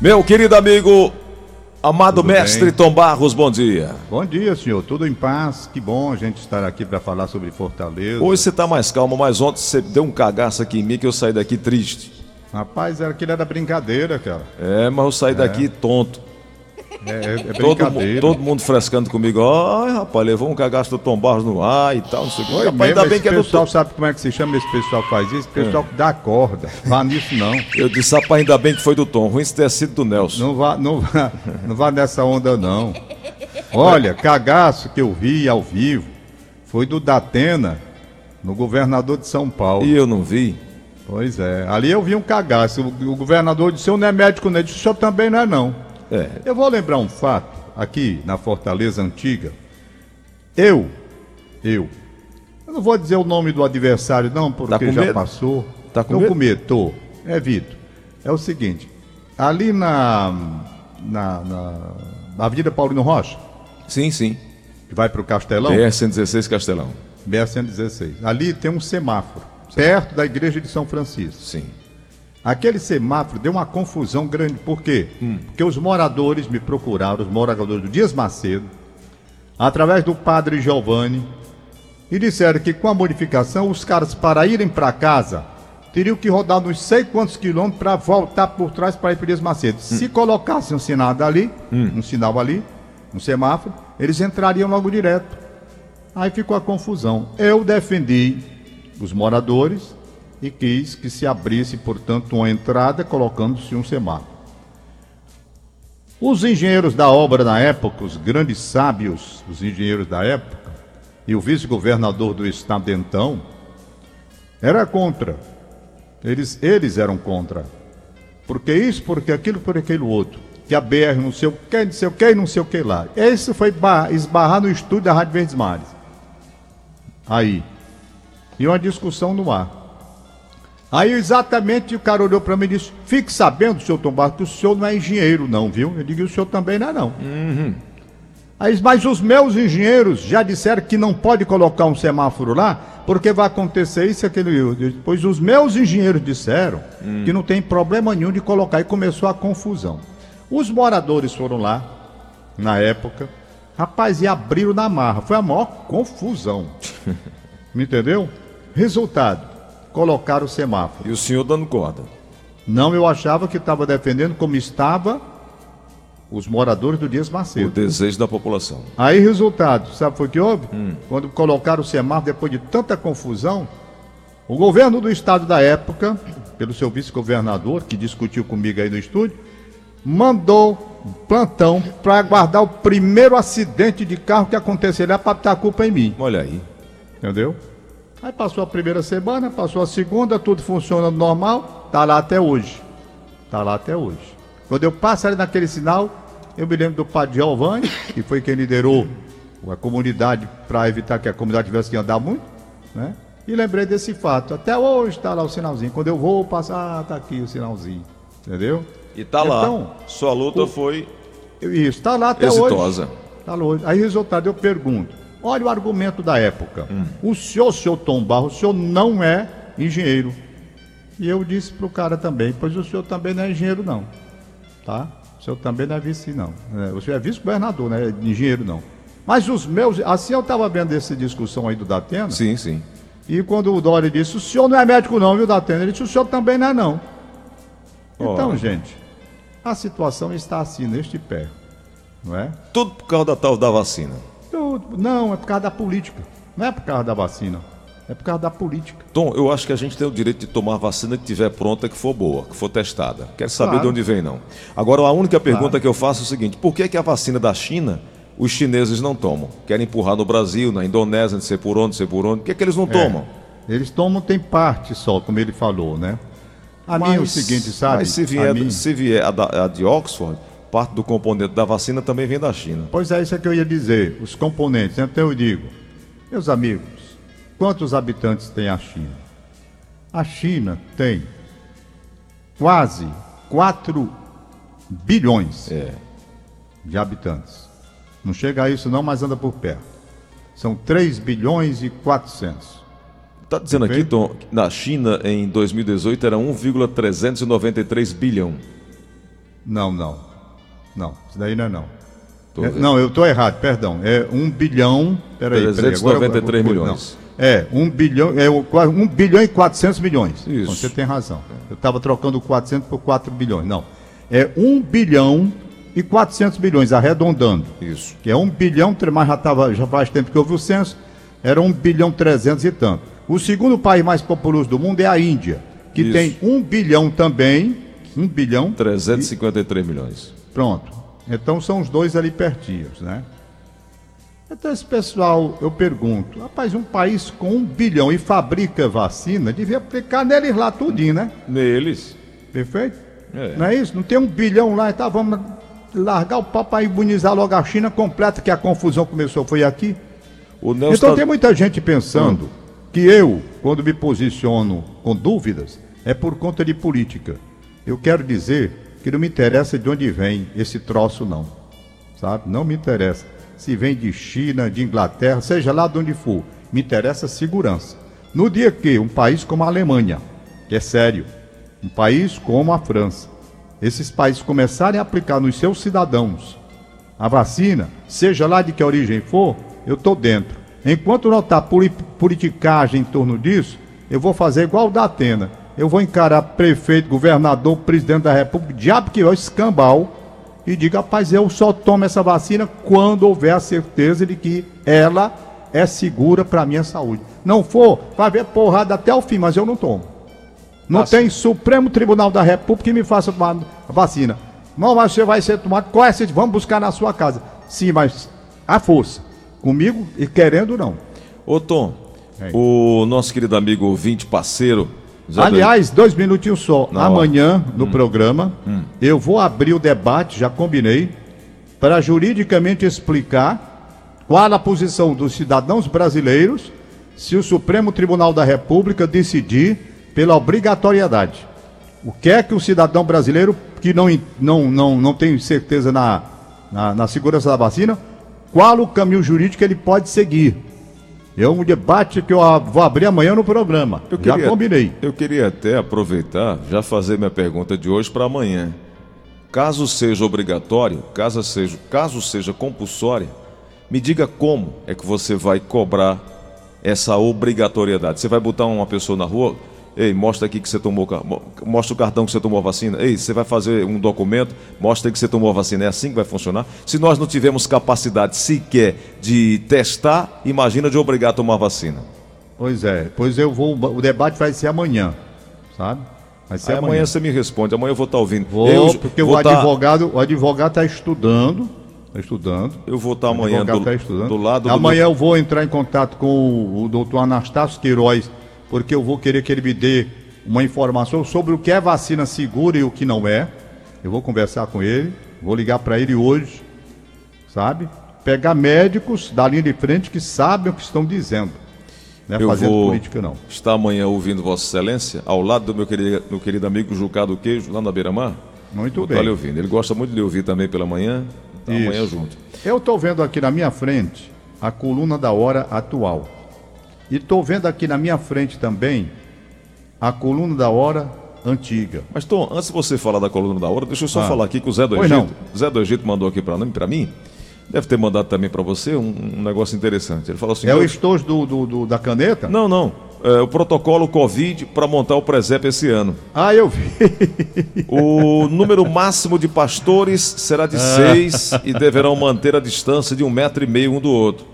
Meu querido amigo, amado Tudo mestre bem? Tom Barros, bom dia. Bom dia, senhor. Tudo em paz. Que bom a gente estar aqui para falar sobre Fortaleza. Hoje você está mais calmo, mas ontem você deu um cagaço aqui em mim que eu saí daqui triste. Rapaz, era aquilo era brincadeira, cara. É, mas eu saí é. daqui tonto. É, é, é. Todo, todo, mundo frescando comigo. Ai, rapaz, levou um cagaço do Tom Barros no ar e tal, não sei o que. Rapaz, mesmo, ainda bem que é do... pessoal sabe como é que se chama esse pessoal que faz isso? Pessoal é. que dá corda. Vá nisso não. Eu disse, rapaz, ainda bem que foi do Tom. Ruim se ter sido do Nelson. Não vá, não vá, não vá nessa onda, não. Olha, cagaço que eu vi ao vivo foi do Datena, no governador de São Paulo. E eu não vi. Pois é. Ali eu vi um cagaço. O, o governador disse, eu não é médico, não. Disse, o senhor também não é, não. É. Eu vou lembrar um fato aqui na Fortaleza Antiga. Eu, eu, eu não vou dizer o nome do adversário, não, porque tá já medo? passou. Tá com eu medo? com medo, tô. É, Vitor. É o seguinte, ali na, na, na, Avenida Paulino Rocha. Sim, sim. Que vai para o Castelão. BR-116 Castelão. BR-116. Ali tem um semáforo, sim. perto da igreja de São Francisco. Sim. Aquele semáforo deu uma confusão grande, por quê? Hum. Porque os moradores me procuraram, os moradores do Dias Macedo, através do padre Giovanni, e disseram que com a modificação, os caras, para irem para casa, teriam que rodar uns sei quantos quilômetros para voltar por trás para ir para o Dias Macedo. Hum. Se colocassem um sinal ali, hum. um sinal ali, um semáforo, eles entrariam logo direto. Aí ficou a confusão. Eu defendi os moradores, e quis que se abrisse, portanto, uma entrada colocando-se um semáforo. Os engenheiros da obra na época, os grandes sábios, os engenheiros da época, e o vice-governador do estado então, era contra. Eles, eles eram contra. Porque isso, porque aquilo, por aquele outro. Que a BR não sei o que, não sei o que, não sei o que lá. Isso foi esbarrar no estúdio da Rádio Verdes Mares. Aí. E uma discussão no ar. Aí exatamente o cara olhou para mim e disse: Fique sabendo, senhor Tom Barros, que o senhor não é engenheiro, não, viu? Eu digo: O senhor também não é, não. Uhum. Aí, mas os meus engenheiros já disseram que não pode colocar um semáforo lá, porque vai acontecer isso e aquilo. Depois os meus engenheiros disseram uhum. que não tem problema nenhum de colocar, e começou a confusão. Os moradores foram lá, na época, rapaz, e abriram na marra. Foi a maior confusão. Me entendeu? Resultado colocar o semáforo. E o senhor dando corda? Não, eu achava que estava defendendo como estava os moradores do Dias Macedo. O desejo da população. Aí, resultado, sabe foi que houve? Hum. Quando colocaram o semáforo, depois de tanta confusão, o governo do estado da época, pelo seu vice-governador, que discutiu comigo aí no estúdio, mandou plantão para aguardar o primeiro acidente de carro que acontecerá para botar a culpa em mim. Olha aí. Entendeu? Aí passou a primeira semana, passou a segunda, tudo funcionando normal, tá lá até hoje. Tá lá até hoje. Quando eu passo ali naquele sinal, eu me lembro do Padre Giovanni, que foi quem liderou a comunidade para evitar que a comunidade tivesse que andar muito, né? E lembrei desse fato. Até hoje está lá o sinalzinho. Quando eu vou passar, ah, tá aqui o sinalzinho. Entendeu? E tá então, lá. Sua luta o... foi isso, está lá até exitosa. hoje. Tá lá hoje. Aí resultado eu pergunto: Olha o argumento da época. Hum. O senhor, senhor Tom Barro, o senhor não é engenheiro. E eu disse para o cara também, pois o senhor também não é engenheiro, não. Tá? O senhor também não é vice, não. É, o senhor é vice-governador, não é engenheiro, não. Mas os meus. Assim eu estava vendo essa discussão aí do Datena. Sim, sim. E quando o Dória disse, o senhor não é médico, não, viu, Datena? Ele disse, o senhor também não é, não. Oh. Então, gente, a situação está assim, neste pé. Não é? Tudo por causa da tal da vacina. Não, é por causa da política. Não é por causa da vacina. É por causa da política. Tom, eu acho que a gente tem o direito de tomar a vacina que tiver pronta, que for boa, que for testada. Quero saber claro. de onde vem, não. Agora, a única pergunta claro. que eu faço é o seguinte: por que, que a vacina da China os chineses não tomam? Querem empurrar no Brasil, na Indonésia, não sei por onde, não sei por onde. Por que, que eles não é, tomam? Eles tomam, tem parte só, como ele falou, né? A mas, mim é o seguinte, sabe? Mas se vier, mim... se vier a, da, a de Oxford, parte do componente da vacina também vem da China. Pois é, isso é que eu ia dizer, os componentes. Então eu digo, meus amigos, quantos habitantes tem a China? A China tem quase 4 bilhões é. de habitantes. Não chega a isso não, mas anda por perto. São 3 bilhões e 400. Está dizendo aqui, Tom, que na China em 2018 era 1,393 bilhão. Não, não. Não, isso daí não é não. É, não, eu estou errado, perdão. É 1 bilhão. Peraí, 393 peraí, agora, milhões. Não. É, 1 bilhão, é 1 bilhão e 400 milhões. Isso. Você tem razão. Eu estava trocando 400 por 4 bilhões. Não. É 1 bilhão e 400 milhões, arredondando. Isso. Que é 1 bilhão, mas já, tava, já faz tempo que houve o censo, era 1 bilhão 300 e tanto. O segundo país mais populoso do mundo é a Índia, que Isso. tem 1 bilhão também, 1 bilhão... 353 e... milhões. Pronto. Então são os dois ali pertinhos, né? Então esse pessoal, eu pergunto, rapaz, um país com um bilhão e fabrica vacina, devia aplicar neles lá tudinho, né? Neles. Perfeito? É. Não é isso? Não tem um bilhão lá, então vamos largar o papo para imunizar logo a China completa, que a confusão começou, foi aqui. então tá... tem muita gente pensando hum. que eu, quando me posiciono com dúvidas, é por conta de política. Eu quero dizer que não me interessa de onde vem esse troço, não. Sabe? Não me interessa. Se vem de China, de Inglaterra, seja lá de onde for. Me interessa segurança. No dia que um país como a Alemanha, que é sério, um país como a França, esses países começarem a aplicar nos seus cidadãos a vacina, seja lá de que origem for, eu estou dentro. Enquanto não está politicagem em torno disso, eu vou fazer igual o da Atena. Eu vou encarar prefeito, governador, presidente da república, diabo que é o escambau, e diga, rapaz, eu só tomo essa vacina quando houver a certeza de que ela é segura para a minha saúde. Não for, vai haver porrada até o fim, mas eu não tomo. Não Nossa. tem Supremo Tribunal da República que me faça tomar vacina. Não, mas você vai ser tomado. Qual é? Vamos buscar na sua casa. Sim, mas a força. Comigo e querendo não. Ô Tom, é. o nosso querido amigo ouvinte, parceiro. Aliás, dois minutinhos só. Não, Amanhã, no hum. programa, hum. eu vou abrir o debate, já combinei, para juridicamente explicar qual a posição dos cidadãos brasileiros se o Supremo Tribunal da República decidir pela obrigatoriedade. O que é que o cidadão brasileiro que não, não, não, não tem certeza na, na, na segurança da vacina, qual o caminho jurídico ele pode seguir? É um debate que eu vou abrir amanhã no programa. Eu já combinei. Eu queria até aproveitar, já fazer minha pergunta de hoje para amanhã. Caso seja obrigatório, caso seja, caso seja compulsória, me diga como é que você vai cobrar essa obrigatoriedade. Você vai botar uma pessoa na rua, Ei, mostra aqui que você tomou, mostra o cartão que você tomou a vacina. Ei, você vai fazer um documento, mostra aí que você tomou a vacina. É assim que vai funcionar? Se nós não tivermos capacidade sequer de testar, imagina de obrigar a tomar a vacina. Pois é, pois eu vou, o debate vai ser amanhã, sabe? Vai ser amanhã. amanhã. você me responde, amanhã eu vou estar ouvindo. Vou, eu, porque vou o tá- advogado, tá... o advogado está estudando, está estudando. Eu vou estar amanhã do, tá do, lado Amanhã do... eu vou entrar em contato com o, o doutor Anastácio Queiroz, porque eu vou querer que ele me dê uma informação sobre o que é vacina segura e o que não é. Eu vou conversar com ele, vou ligar para ele hoje, sabe? Pegar médicos da linha de frente que sabem o que estão dizendo. Não é eu fazendo vou política, não. Estar amanhã ouvindo Vossa Excelência, ao lado do meu querido, meu querido amigo Jucado Queijo, lá na Beira-Mar. Muito vou bem. Estar ouvindo. Ele gosta muito de lhe ouvir também pela manhã. Então amanhã junto. Eu estou vendo aqui na minha frente a coluna da hora atual. E estou vendo aqui na minha frente também a coluna da hora antiga. Mas Tom, antes de você falar da coluna da hora, deixa eu só ah. falar aqui que o Zé do Egito, não. Zé do Egito mandou aqui para mim, para mim. Deve ter mandado também para você um, um, negócio interessante. Ele falou assim: É o estojo do, do, do, da caneta? Não, não. É, o protocolo Covid para montar o presépio esse ano. Ah, eu vi. O número máximo de pastores será de ah. seis e deverão manter a distância de um metro e meio um do outro.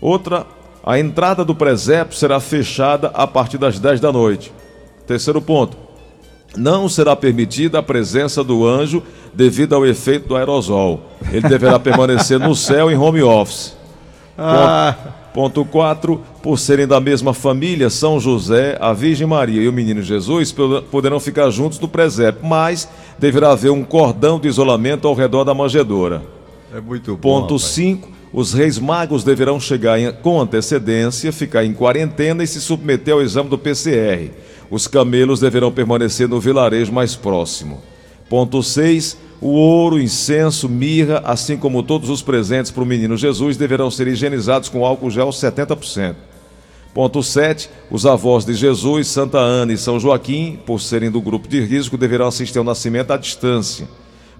Outra, a entrada do presépio será fechada a partir das 10 da noite. Terceiro ponto. Não será permitida a presença do anjo devido ao efeito do aerosol. Ele deverá permanecer no céu em home office. Ah. Ponto 4. Por serem da mesma família, São José, a Virgem Maria e o Menino Jesus poderão ficar juntos no presépio, mas deverá haver um cordão de isolamento ao redor da manjedoura. É muito bom. Ponto 5 os reis magos deverão chegar em, com antecedência, ficar em quarentena e se submeter ao exame do PCR. Os camelos deverão permanecer no vilarejo mais próximo. Ponto 6. O ouro, incenso, mirra, assim como todos os presentes para o menino Jesus, deverão ser higienizados com álcool gel 70%. Ponto 7. Os avós de Jesus, Santa Ana e São Joaquim, por serem do grupo de risco, deverão assistir ao nascimento à distância.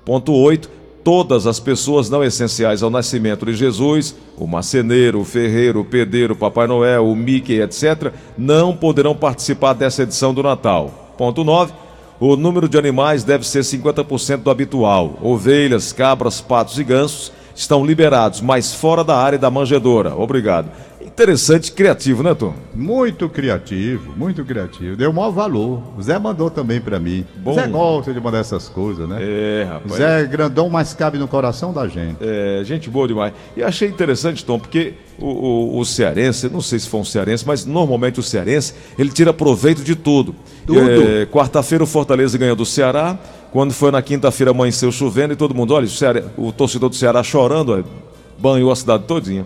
Ponto 8. Todas as pessoas não essenciais ao nascimento de Jesus, o marceneiro, o ferreiro, o pedreiro, o Papai Noel, o Mickey, etc., não poderão participar dessa edição do Natal. Ponto 9. O número de animais deve ser 50% do habitual. Ovelhas, cabras, patos e gansos estão liberados, mas fora da área da manjedoura. Obrigado. Interessante, criativo, né, Tom? Muito criativo, muito criativo. Deu maior valor. O Zé mandou também para mim. Bom. Zé gosta de mandar essas coisas, né? É, rapaz. Zé é grandão, mas cabe no coração da gente. É, gente boa demais. E achei interessante, Tom, porque o, o, o cearense, não sei se foi um cearense, mas normalmente o cearense, ele tira proveito de tudo. Tudo. É, Quarta-feira o Fortaleza ganhou do Ceará. Quando foi na quinta-feira amanheceu chovendo e todo mundo, olha, o, Ceará, o torcedor do Ceará chorando, banhou a cidade todinha.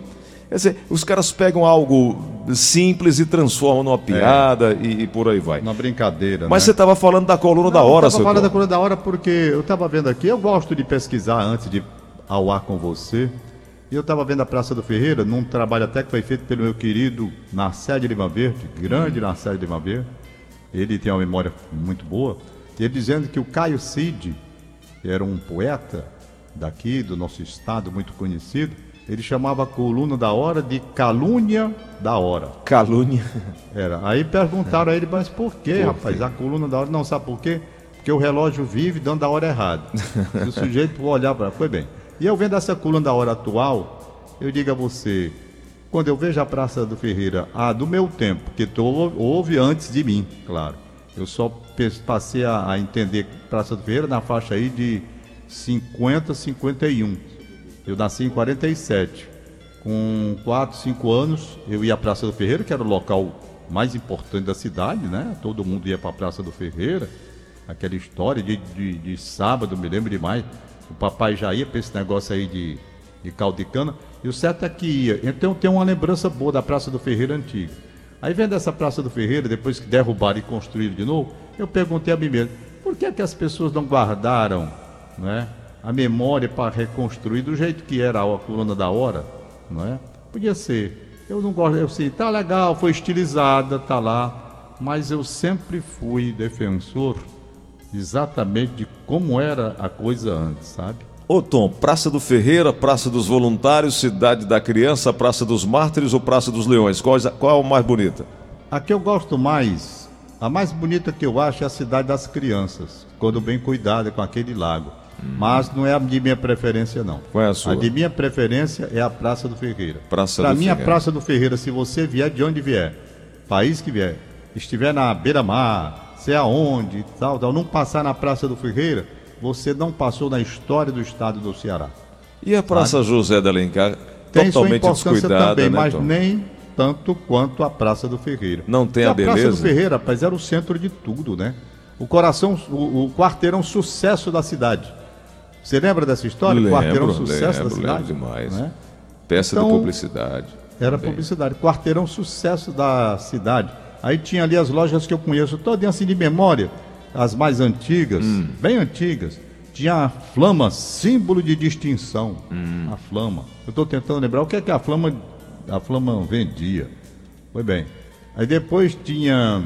Quer dizer, os caras pegam algo simples e transformam numa piada é. e, e, por aí vai. Uma brincadeira. Mas né? você estava falando da coluna Não, da hora. Eu estava falando da coluna da hora porque eu estava vendo aqui, eu gosto de pesquisar antes de ao ar com você. E eu estava vendo a Praça do Ferreira, num trabalho até que foi feito pelo meu querido Narcélio Lima Verde, grande hum. Narcélio Lima Verde. Ele tem uma memória muito boa. Ele dizendo que o Caio Cid, que era um poeta daqui, do nosso estado, muito conhecido, ele chamava a coluna da hora de calúnia da hora. Calúnia? Era. Aí perguntaram a ele, mas por que, rapaz? A coluna da hora. Não sabe por quê? Porque o relógio vive dando a hora errada. Se o sujeito olhar para. Foi bem. E eu vendo essa coluna da hora atual, eu digo a você, quando eu vejo a Praça do Ferreira, ah, do meu tempo, que houve antes de mim, claro. Eu só passei a, a entender Praça do Ferreira na faixa aí de 50, 51. Eu nasci em 47. Com 4, 5 anos, eu ia à Praça do Ferreira, que era o local mais importante da cidade, né? Todo mundo ia para a Praça do Ferreira. Aquela história de, de, de, sábado, me lembro demais. O papai já ia para esse negócio aí de, de caldo de cana. E o certo é que ia. Então tem uma lembrança boa da Praça do Ferreira antiga. Aí vendo essa Praça do Ferreira, depois que derrubaram e construíram de novo, eu perguntei a mim mesmo, por que, é que as pessoas não guardaram né, a memória para reconstruir do jeito que era a coluna da hora, não é? Podia ser. Eu não gosto, eu sei, tá legal, foi estilizada, tá lá, mas eu sempre fui defensor exatamente de como era a coisa antes, sabe? Ô Tom, Praça do Ferreira, Praça dos Voluntários, Cidade da Criança, Praça dos Mártires ou Praça dos Leões? Qual, qual é a mais bonita? A que eu gosto mais, a mais bonita que eu acho é a Cidade das Crianças, quando bem cuidada com aquele lago. Mas não é a de minha preferência, não. Qual é a sua? A de minha preferência é a Praça do Ferreira. Praça Para mim, a Praça do Ferreira, se você vier de onde vier, país que vier, estiver na beira-mar, sei aonde, tal, tal, não passar na Praça do Ferreira, você não passou na história do estado do Ceará. E a Praça Sabe? José de Alencar, tem totalmente sua importância descuidada, também, né, mas Tom? nem tanto quanto a Praça do Ferreira. Não tem a, a beleza? A Praça do Ferreira, rapaz, era o centro de tudo, né? O coração, o, o quarteirão sucesso da cidade. Você lembra dessa história? Lembro, quarteirão sucesso lembro, da cidade? Lembro demais. Né? Peça então, de publicidade. Era também. publicidade. Quarteirão sucesso da cidade. Aí tinha ali as lojas que eu conheço, todas assim de memória, as mais antigas, hum. bem antigas. Tinha a Flama, símbolo de distinção. Hum. A Flama. Eu estou tentando lembrar o que é que a Flama, a Flama vendia. Foi bem. Aí depois tinha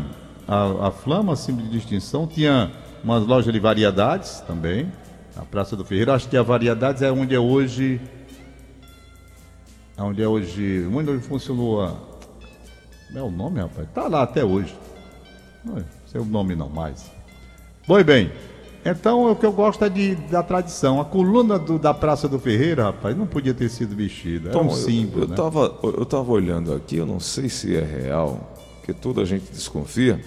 a, a Flama, símbolo de distinção, tinha umas lojas de variedades também. A Praça do Ferreiro, acho que a Variedades é onde é hoje. Onde é hoje. Onde funcionou a. Como é o nome, rapaz? Está lá até hoje. Não é seu nome não mais. Pois bem, então o que eu gosto é de, da tradição. A coluna do, da Praça do Ferreira, rapaz, não podia ter sido vestida. É um símbolo. Eu, né? tava, eu tava olhando aqui, eu não sei se é real, porque toda a gente desconfia.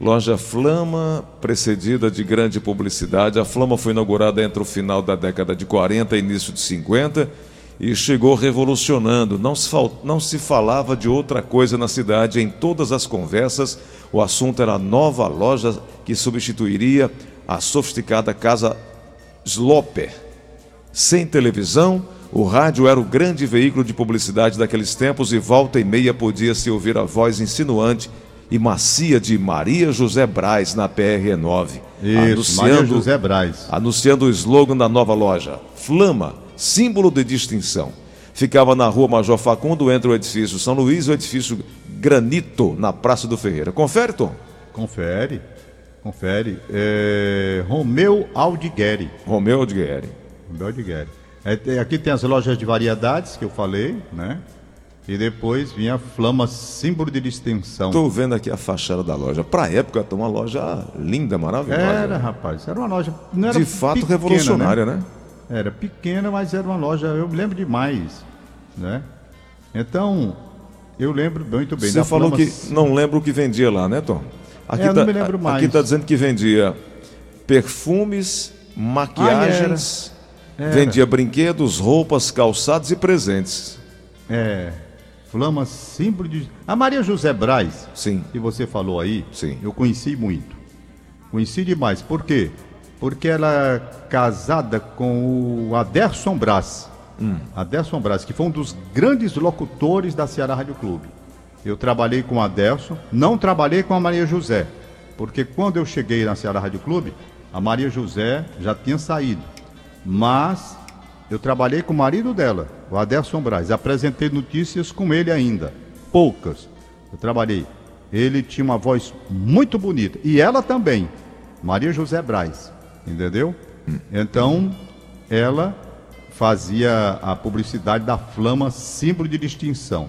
Loja Flama, precedida de grande publicidade. A Flama foi inaugurada entre o final da década de 40 e início de 50 e chegou revolucionando. Não se, não se falava de outra coisa na cidade. Em todas as conversas, o assunto era a nova loja que substituiria a sofisticada casa Sloper. Sem televisão, o rádio era o grande veículo de publicidade daqueles tempos e volta e meia podia se ouvir a voz insinuante e macia de Maria José Braz na PR9. Isso, Maria José Braz. Anunciando o slogan da nova loja: Flama, símbolo de distinção. Ficava na rua Major Facundo, entre o edifício São Luís e o edifício Granito, na Praça do Ferreira. Confere, Tom? Confere. confere. É, Romeu Aldigueri. Romeu Aldigueri. Romeu Aldigueri. É, aqui tem as lojas de variedades que eu falei, né? E depois vinha a Flama, símbolo de distinção. Estou vendo aqui a fachada da loja. Para a época, uma loja linda, maravilhosa. Era, rapaz. Era uma loja. Era de fato pequena, revolucionária, né? né? Era pequena, mas era uma loja. Eu me lembro demais, né? Então, eu lembro muito bem. Você falou Flama... que não lembra o que vendia lá, né, Tom? Aqui é, tá, não me lembro mais. Aqui está dizendo que vendia perfumes, maquiagens, ah, era. Era. vendia brinquedos, roupas, calçados e presentes. É. Flama símbolo de. A Maria José Braz, Sim. que você falou aí, Sim. eu conheci muito. Conheci demais. Por quê? Porque ela é casada com o Aderson Braz. Hum. Aderson Braz, que foi um dos grandes locutores da Ceará Rádio Clube. Eu trabalhei com o Aderson, não trabalhei com a Maria José. Porque quando eu cheguei na Ceará Rádio Clube, a Maria José já tinha saído. Mas eu trabalhei com o marido dela, o Aderson Braz. Apresentei notícias com ele ainda. Poucas. Eu trabalhei. Ele tinha uma voz muito bonita. E ela também. Maria José Braz. Entendeu? Então, ela fazia a publicidade da Flama, símbolo de distinção.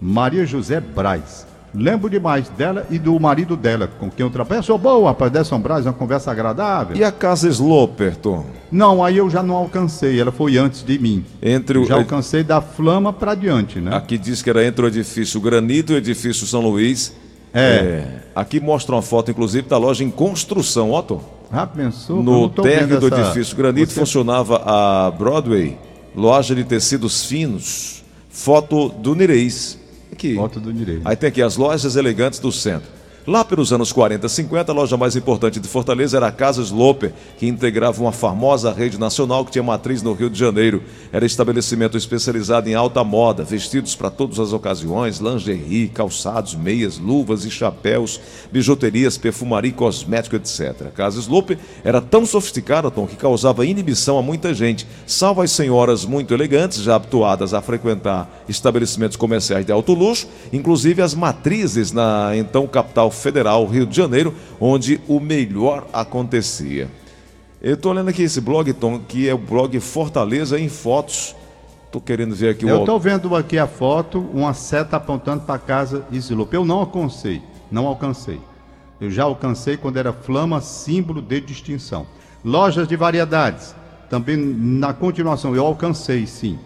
Maria José Braz. Lembro demais dela e do marido dela, com quem eu trabalho. Sou boa, rapaz, Desson Braz, uma conversa agradável. E a casa Sloper, Tom? Não, aí eu já não alcancei, ela foi antes de mim. Entre o... Já alcancei da Flama para diante, né? Aqui diz que era entre o edifício Granito e o edifício São Luís. É. é. Aqui mostra uma foto, inclusive, da loja em construção, Tom. Ah, pensou? No térreo do essa... edifício Granito Você... funcionava a Broadway, loja de tecidos finos. Foto do Nireis. Foto do direito. Aí tem aqui as lojas elegantes do centro. Lá pelos anos 40 e 50, a loja mais importante de Fortaleza era a Casa Sloper, que integrava uma famosa rede nacional que tinha matriz no Rio de Janeiro. Era estabelecimento especializado em alta moda, vestidos para todas as ocasiões, lingerie, calçados, meias, luvas e chapéus, bijuterias, perfumaria, cosmético, etc. A Casa Sloper era tão sofisticada, Tom, que causava inibição a muita gente, salvo as senhoras muito elegantes, já habituadas a frequentar estabelecimentos comerciais de alto luxo, inclusive as matrizes na então capital Federal, Rio de Janeiro, onde o melhor acontecia. Eu estou olhando aqui esse blog, Tom, que é o blog Fortaleza em Fotos. Estou querendo ver aqui o. Eu estou vendo aqui a foto, uma seta apontando para casa Isilope. Eu não alcancei, não alcancei. Eu já alcancei quando era flama, símbolo de distinção. Lojas de variedades, também na continuação, eu alcancei sim.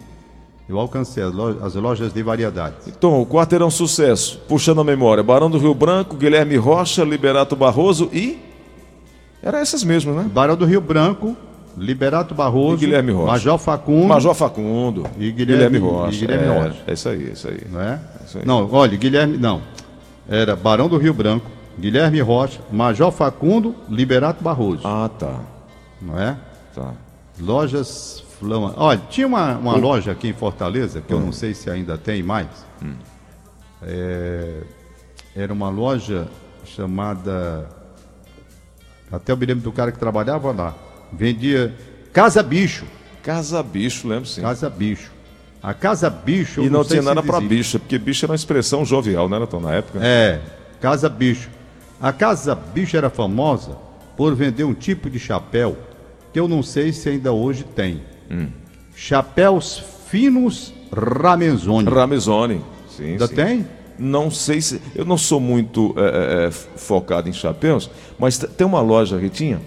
Eu alcancei as lojas, as lojas de variedades. Então, o quarteirão sucesso, puxando a memória, Barão do Rio Branco, Guilherme Rocha, Liberato Barroso e... Era essas mesmas, né? Barão do Rio Branco, Liberato Barroso, e Guilherme Rocha. Major Facundo. Major Facundo. E Guilherme, Guilherme Rocha. E Guilherme é, Rocha. É isso aí, é isso aí. Não é? é isso aí. Não, olha, Guilherme, não. Era Barão do Rio Branco, Guilherme Rocha, Major Facundo, Liberato Barroso. Ah, tá. Não é? Tá. Lojas Olha, tinha uma, uma hum. loja aqui em Fortaleza, que hum. eu não sei se ainda tem mais. Hum. É, era uma loja chamada. Até eu me lembro do cara que trabalhava lá. Vendia Casa Bicho. Casa Bicho, lembro sim. Casa Bicho. A Casa Bicho. E não, não tinha nada para bicho, porque bicho era uma expressão jovial, né, Tom, na época? É, Casa Bicho. A Casa Bicho era famosa por vender um tipo de chapéu que eu não sei se ainda hoje tem. Hum. Chapéus finos Ramezoni. Ramezoni, sim. Ainda sim. tem? Não sei se. Eu não sou muito é, é, focado em chapéus, mas tem uma loja que tinha.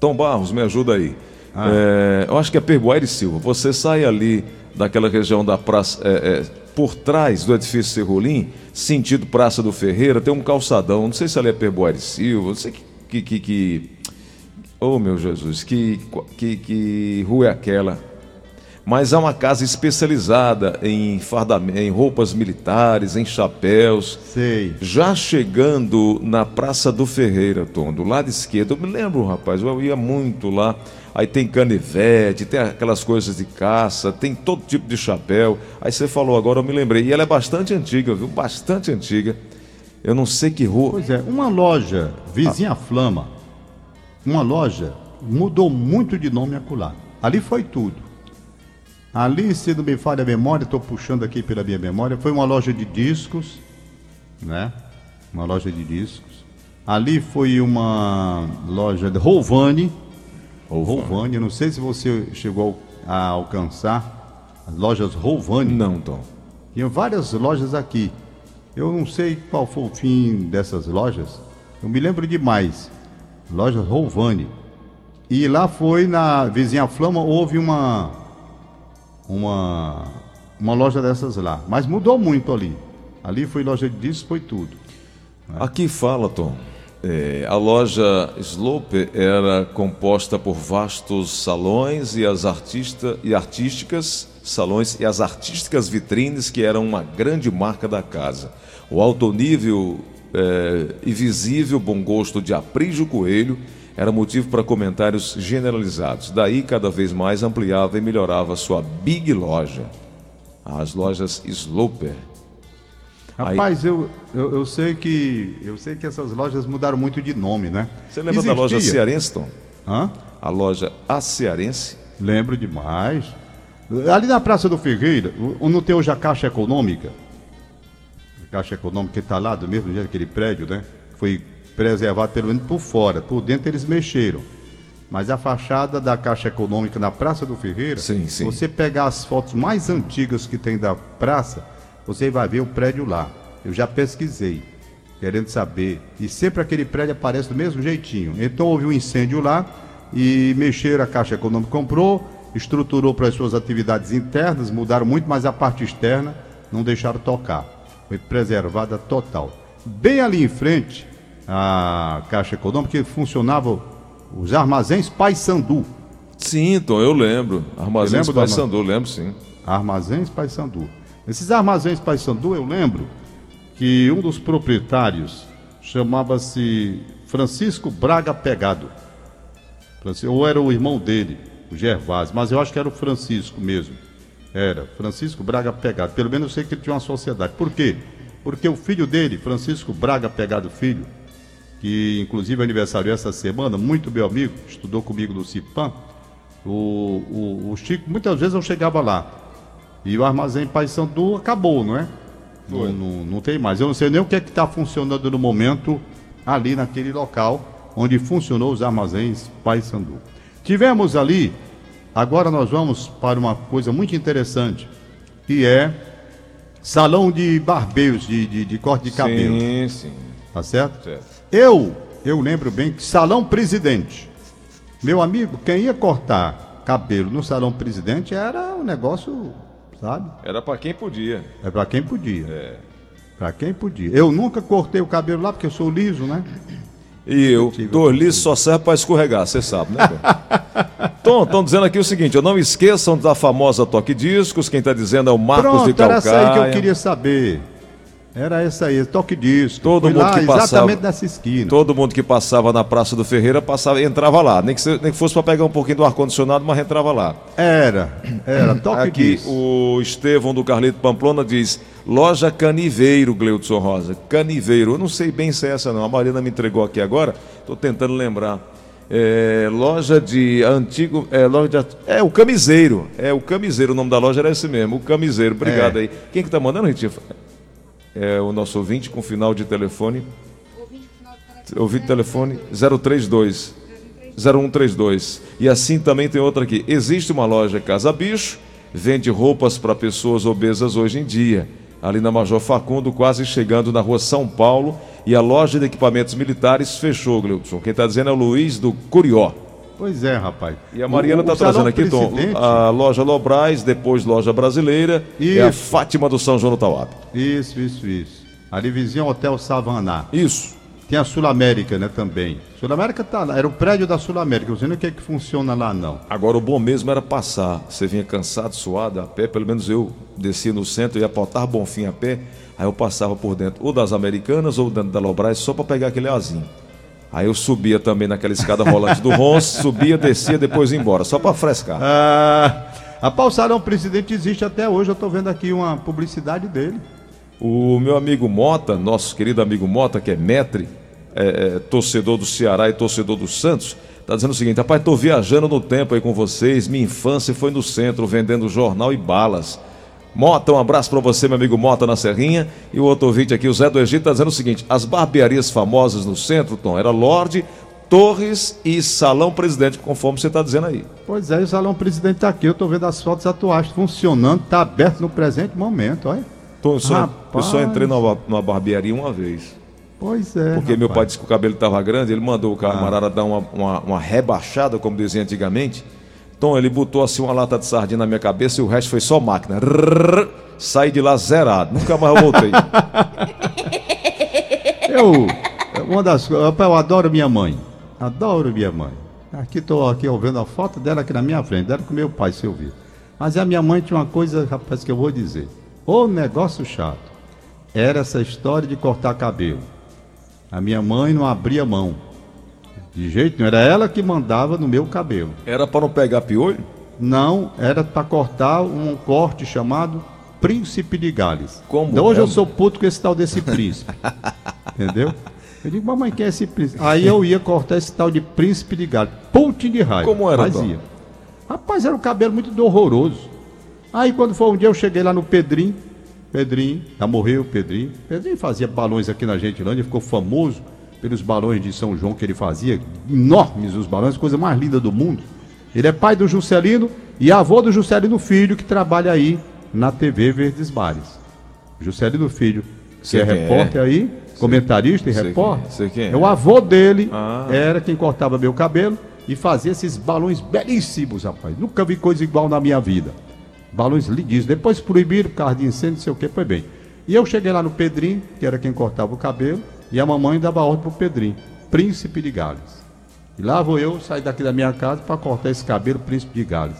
Tom Barros, me ajuda aí. Ah. É, eu acho que é Perboaire Silva. Você sai ali daquela região da praça. É, é, por trás do edifício Serrolim, sentido Praça do Ferreira, tem um calçadão. Não sei se ali é Perboaire Silva, não sei que, que, que Oh, meu Jesus, que, que, que rua é aquela? Mas há uma casa especializada em, fardamento, em roupas militares, em chapéus. Sei. Já chegando na Praça do Ferreira, Tom, do lado esquerdo, eu me lembro, rapaz, eu ia muito lá. Aí tem canivete, tem aquelas coisas de caça, tem todo tipo de chapéu. Aí você falou agora, eu me lembrei. E ela é bastante antiga, viu? Bastante antiga. Eu não sei que rua. Pois é, uma loja vizinha ah. Flama uma loja mudou muito de nome acolá. Ali foi tudo. Ali, se não me falha a memória, estou puxando aqui pela minha memória, foi uma loja de discos, né? Uma loja de discos. Ali foi uma loja de Rovani. Rovani, não sei se você chegou a alcançar as lojas Rovani. Não, Tom. Tinha várias lojas aqui. Eu não sei qual foi o fim dessas lojas. Eu me lembro demais. Lojas Rovani. E lá foi na vizinha Flama, houve uma uma uma loja dessas lá. Mas mudou muito ali. Ali foi loja de discos, foi tudo. Né? Aqui fala, Tom. É, a loja Slope era composta por vastos salões e as artista, e artísticas salões e as artísticas vitrines que eram uma grande marca da casa. O alto nível é, e visível bom gosto de Aprígio Coelho era motivo para comentários generalizados. Daí, cada vez mais ampliava e melhorava sua big loja, as lojas Sloper. Rapaz, Aí... eu, eu, eu, sei que eu sei que essas lojas mudaram muito de nome, né? Você lembra Existia... da loja Cearense, Tom? Hã? A loja A Cearense? Lembro demais. Ali na Praça do Ferreira, não tem hoje a Caixa Econômica? Caixa Econômica que está lá, do mesmo jeito aquele prédio, né? Foi preservado pelo menos por fora. Por dentro eles mexeram. Mas a fachada da Caixa Econômica na Praça do Ferreira, sim, sim. você pegar as fotos mais antigas que tem da praça, você vai ver o prédio lá. Eu já pesquisei, querendo saber. E sempre aquele prédio aparece do mesmo jeitinho. Então houve um incêndio lá e mexeram, a Caixa Econômica comprou, estruturou para as suas atividades internas, mudaram muito, mas a parte externa não deixaram tocar. Foi preservada total. Bem ali em frente, a Caixa Econômica, que funcionava os armazéns Paysandu. Sim, Tom, eu lembro. Armazéns Paysandu, lembro sim. Armazéns Paysandu. Esses armazéns Paysandu, eu lembro que um dos proprietários chamava-se Francisco Braga Pegado. Ou era o irmão dele, o Gervásio, mas eu acho que era o Francisco mesmo. Era, Francisco Braga Pegado. Pelo menos eu sei que ele tinha uma sociedade. Por quê? Porque o filho dele, Francisco Braga Pegado Filho, que inclusive é aniversário essa semana, muito meu amigo, estudou comigo no CIPAM. O, o, o, Chico, muitas vezes eu chegava lá. E o armazém Paysandu acabou, não é? Não, não, não, tem mais. Eu não sei nem o que é que está funcionando no momento ali naquele local onde funcionou os armazéns Paysandu. Tivemos ali, agora nós vamos para uma coisa muito interessante, que é salão de barbeiros, de, de, de corte de cabelo. Sim, sim. Tá certo? Certo. Eu, eu lembro bem que salão presidente. Meu amigo, quem ia cortar cabelo no salão presidente era um negócio, sabe? Era para quem podia. É para quem podia. É. Para quem podia. Eu nunca cortei o cabelo lá porque eu sou liso, né? E eu, dor liso só serve para escorregar, você sabe, né? Tom, estão dizendo aqui o seguinte, eu não esqueçam da famosa Toque Discos, quem está dizendo é o Marcos Pronto, de Calcaia. era essa aí que eu queria saber. Era essa aí, toque disco. Todo Fui mundo lá, que passava, exatamente nessa esquina. Todo mundo que passava na Praça do Ferreira passava, entrava lá. Nem que, nem que fosse para pegar um pouquinho do ar-condicionado, mas entrava lá. Era, era, toque Aqui, disco. o Estevão do Carlito Pamplona diz: loja Caniveiro, Gleudson Rosa. Caniveiro. Eu não sei bem se é essa, não. A Marina me entregou aqui agora, estou tentando lembrar. É, loja de antigo. É, loja de, é, o Camiseiro. É, o Camiseiro, o nome da loja era esse mesmo, o Camiseiro. Obrigado é. aí. Quem que tá mandando, Ritinha? É o nosso ouvinte com final de telefone. Ouvinte telefone 032 0132. E assim também tem outra aqui. Existe uma loja Casa Bicho, vende roupas para pessoas obesas hoje em dia. Ali na Major Facundo, quase chegando na rua São Paulo. E a loja de equipamentos militares fechou, Gleudson. Quem está dizendo é o Luiz do Curió. Pois é, rapaz. E a Mariana está trazendo aqui, Tom, a loja Lobrais, depois loja brasileira, isso. é a Fátima do São João do Tauap. Isso, isso, isso. Ali vizinho Hotel Savaná. Isso. Tem a Sul América, né, também. Sul América tá lá, era o prédio da Sul América, não sei nem o que é que funciona lá, não. Agora, o bom mesmo era passar. Você vinha cansado, suado, a pé, pelo menos eu descia no centro, ia para bom fim a pé, aí eu passava por dentro, ou das Americanas, ou dentro da Lobrais, só para pegar aquele azinho. Aí eu subia também naquela escada rolante do Ronce, subia, descia, depois ia embora, só para frescar. Ah, a Salão Presidente existe até hoje, eu estou vendo aqui uma publicidade dele. O meu amigo Mota, nosso querido amigo Mota, que é metre, é, é, torcedor do Ceará e torcedor do Santos, está dizendo o seguinte: rapaz, estou viajando no tempo aí com vocês. Minha infância foi no centro, vendendo jornal e balas. Mota, um abraço para você, meu amigo Mota na Serrinha. E o outro ouvinte aqui, o Zé do Egito, está dizendo o seguinte: as barbearias famosas no centro, Tom, era Lorde, Torres e Salão Presidente, conforme você está dizendo aí. Pois é, o Salão Presidente está aqui, eu estou vendo as fotos atuais funcionando, está aberto no presente momento, olha. Tom, eu, só, eu só entrei numa, numa barbearia uma vez. Pois é. Porque rapaz. meu pai disse que o cabelo estava grande, ele mandou o camarada ah. dar uma, uma, uma rebaixada, como dizia antigamente. Tom, ele botou assim uma lata de sardinha na minha cabeça e o resto foi só máquina. Rrr, saí de lá zerado. Nunca mais eu voltei. eu, uma das eu adoro minha mãe. Adoro minha mãe. Aqui estou aqui vendo a foto dela aqui na minha frente, dela com meu pai, se eu vir. Mas a minha mãe tinha uma coisa, rapaz, que eu vou dizer. O negócio chato era essa história de cortar cabelo. A minha mãe não abria mão. De jeito nenhum. Era ela que mandava no meu cabelo. Era para não pegar piolho? Não, era para cortar um corte chamado Príncipe de Gales. Como? Então hoje é? eu sou puto com esse tal desse príncipe. Entendeu? Eu digo, mamãe, quem é esse príncipe? Aí eu ia cortar esse tal de príncipe de Gales. Putin de raiva. Como era? Fazia. Rapaz, era um cabelo muito horroroso. Aí quando foi um dia eu cheguei lá no Pedrinho. Pedrinho, já morreu Pedrinho. Pedrinho fazia balões aqui na Gentilândia, ficou famoso pelos balões de São João que ele fazia, enormes os balões, coisa mais linda do mundo. Ele é pai do Juscelino e avô do Juscelino Filho, que trabalha aí na TV Verdes Bares. Juscelino Filho, que é, é repórter é. aí, comentarista e sei repórter. Quem, é. é. O avô dele ah. era quem cortava meu cabelo e fazia esses balões belíssimos, rapaz. Nunca vi coisa igual na minha vida. Balões lindíssimos. Depois proibiram, carro de incêndio, não sei o que, foi bem. E eu cheguei lá no Pedrinho, que era quem cortava o cabelo, e a mamãe dava ordem pro Pedrinho, príncipe de Gales. E lá vou eu sair daqui da minha casa para cortar esse cabelo, príncipe de Gales.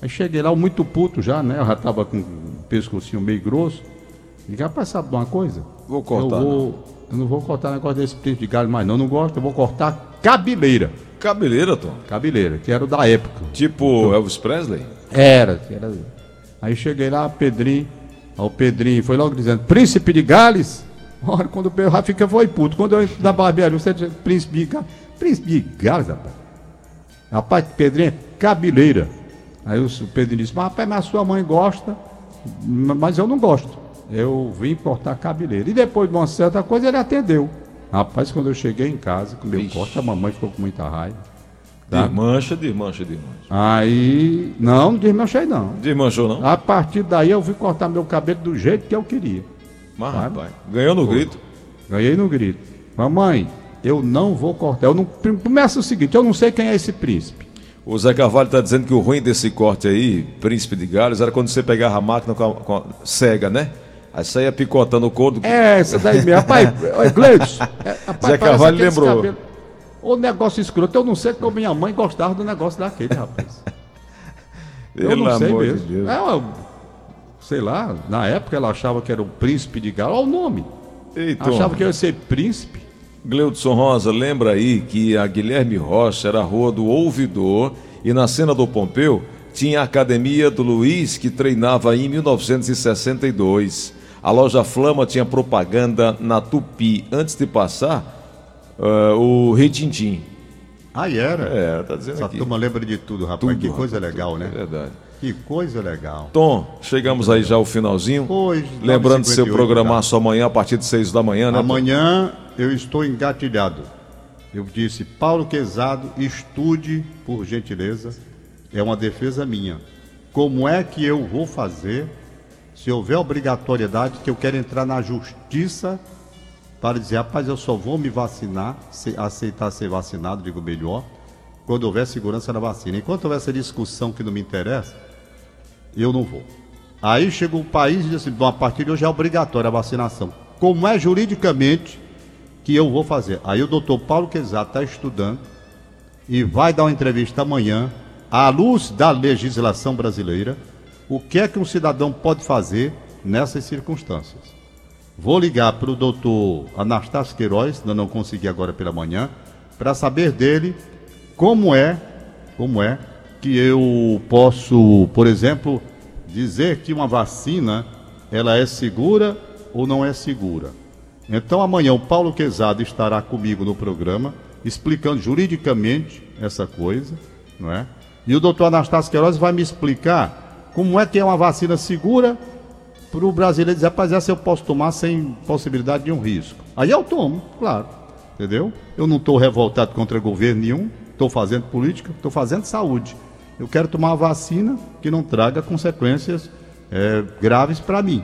Aí cheguei lá, muito puto já, né? Eu já tava com o pescocinho meio grosso. E rapaz, sabe uma coisa? Vou cortar. Eu, vou, não. eu não vou cortar negócio desse príncipe de Gales mais, não. Eu não gosto, eu vou cortar cabeleira. Cabeleira, Tom? Cabeleira, que era o da época. Tipo Elvis Presley? Era, era. Aí cheguei lá, Pedrinho. O Pedrinho foi logo dizendo: Príncipe de Gales? Olha, quando o Pedro fica foi puto. Quando eu entro na barbearia, você diz Príncipe de Gales. Príncipe de Gales, rapaz. Rapaz, Pedrinho, cabeleira. Aí o Pedrinho disse: Mas rapaz, mas a sua mãe gosta, mas eu não gosto. Eu vim cortar cabeleira. E depois de uma certa coisa, ele atendeu. Rapaz, quando eu cheguei em casa com meu corte, a mamãe ficou com muita raiva. Tá? Desmancha, desmancha, desmancha. Aí. Não, não desmanchei não. Desmanchou não? A partir daí eu fui cortar meu cabelo do jeito que eu queria. Mas, rapaz, ganhou no Pô, grito? Ganhei no grito. Mamãe, eu não vou cortar. Eu não, começa o seguinte, eu não sei quem é esse príncipe. O Zé Carvalho está dizendo que o ruim desse corte aí, príncipe de Gales, era quando você pegava a máquina com a, com a cega, né? Aí saía picotando o couro. É, essa daí mesmo. Rapaz, Gleudson. É, Zé Carvalho lembrou. Cabelo. O negócio escroto, eu não sei como minha mãe gostava do negócio daquele, rapaz. eu não sei mesmo. De é, eu, sei lá, na época ela achava que era o príncipe de Galo. Olha o nome. Eita, achava que ia ser príncipe. Gleudson Rosa, lembra aí que a Guilherme Rocha era a rua do Ouvidor e na cena do Pompeu tinha a academia do Luiz que treinava em 1962. A loja Flama tinha propaganda na Tupi antes de passar uh, o Ritintim. Ah, era? É, tá dizendo Essa aqui. turma lembra de tudo, rapaz. Tudo, que coisa rapaz, legal, tudo, né? É verdade. Que coisa legal. Tom, chegamos aí já ao finalzinho. Pois, Lembrando seu programar só amanhã a partir de 6 da manhã, né? Amanhã eu estou engatilhado. Eu disse, Paulo Quezado, estude, por gentileza. É uma defesa minha. Como é que eu vou fazer se houver obrigatoriedade que eu quero entrar na justiça para dizer, rapaz, eu só vou me vacinar, aceitar ser vacinado, digo melhor, quando houver segurança na vacina. Enquanto houver essa discussão que não me interessa, eu não vou. Aí chega o país e diz assim, bom, a partir de hoje é obrigatória a vacinação. Como é juridicamente que eu vou fazer? Aí o doutor Paulo Quezat está estudando e vai dar uma entrevista amanhã, à luz da legislação brasileira, o que é que um cidadão pode fazer nessas circunstâncias. Vou ligar para o doutor Anastácio Queiroz, ainda não consegui agora pela manhã, para saber dele como é, como é que eu posso, por exemplo, dizer que uma vacina ela é segura ou não é segura. Então amanhã o Paulo Quezado estará comigo no programa explicando juridicamente essa coisa, não é? E o doutor Anastácio Queiroz vai me explicar como é que é uma vacina segura para o brasileiro dizer, rapaz, essa eu posso tomar sem possibilidade de um risco. Aí eu tomo, claro, entendeu? Eu não estou revoltado contra governo nenhum, estou fazendo política, estou fazendo saúde. Eu quero tomar uma vacina que não traga consequências é, graves para mim.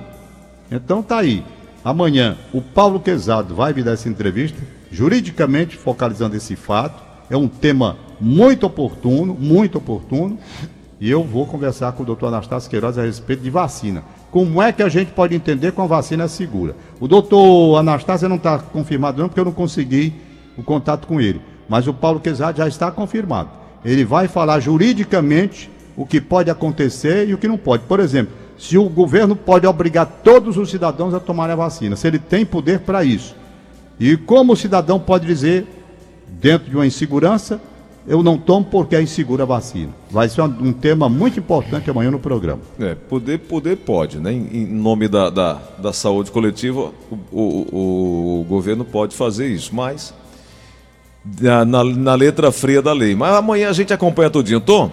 Então tá aí. Amanhã o Paulo Quezado vai me dar essa entrevista, juridicamente focalizando esse fato. É um tema muito oportuno, muito oportuno. E eu vou conversar com o doutor Anastácio Queiroz a respeito de vacina. Como é que a gente pode entender que a vacina é segura? O doutor Anastácio não está confirmado não, porque eu não consegui o contato com ele. Mas o Paulo Quezado já está confirmado. Ele vai falar juridicamente o que pode acontecer e o que não pode. Por exemplo, se o governo pode obrigar todos os cidadãos a tomarem a vacina, se ele tem poder para isso. E como o cidadão pode dizer, dentro de uma insegurança, eu não tomo porque é insegura a vacina. Vai ser um, tema muito importante amanhã no programa. É, poder, poder pode, né? Em nome da, da, da, saúde coletiva, o, o, o, governo pode fazer isso, mas na, na, letra fria da lei. Mas amanhã a gente acompanha tudinho. Tom,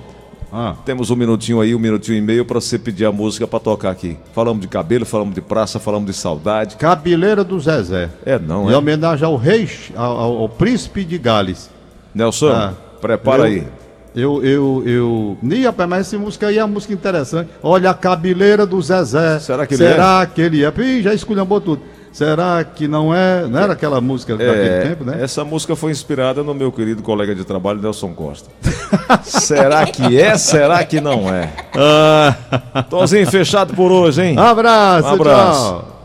ah. Temos um minutinho aí, um minutinho e meio para você pedir a música para tocar aqui. Falamos de cabelo, falamos de praça, falamos de saudade. Cabeleira do Zezé. É, não, é? Em homenagem ao rei, ao, ao, príncipe de Gales. Nelson, ah, prepara eu, aí. Eu, eu, eu. Nem rapaz, mas essa música aí é uma música interessante. Olha a cabeleira do Zezé. Será que ele Será é? Será que ele é? Ih, já esculhambou tudo. Será que não é. Não era aquela música daquele é, tempo, né? Essa música foi inspirada no meu querido colega de trabalho, Nelson Costa. Será que é? Será que não é? Ah. Tozinho fechado por hoje, hein? Abraço, um abraço. Tchau.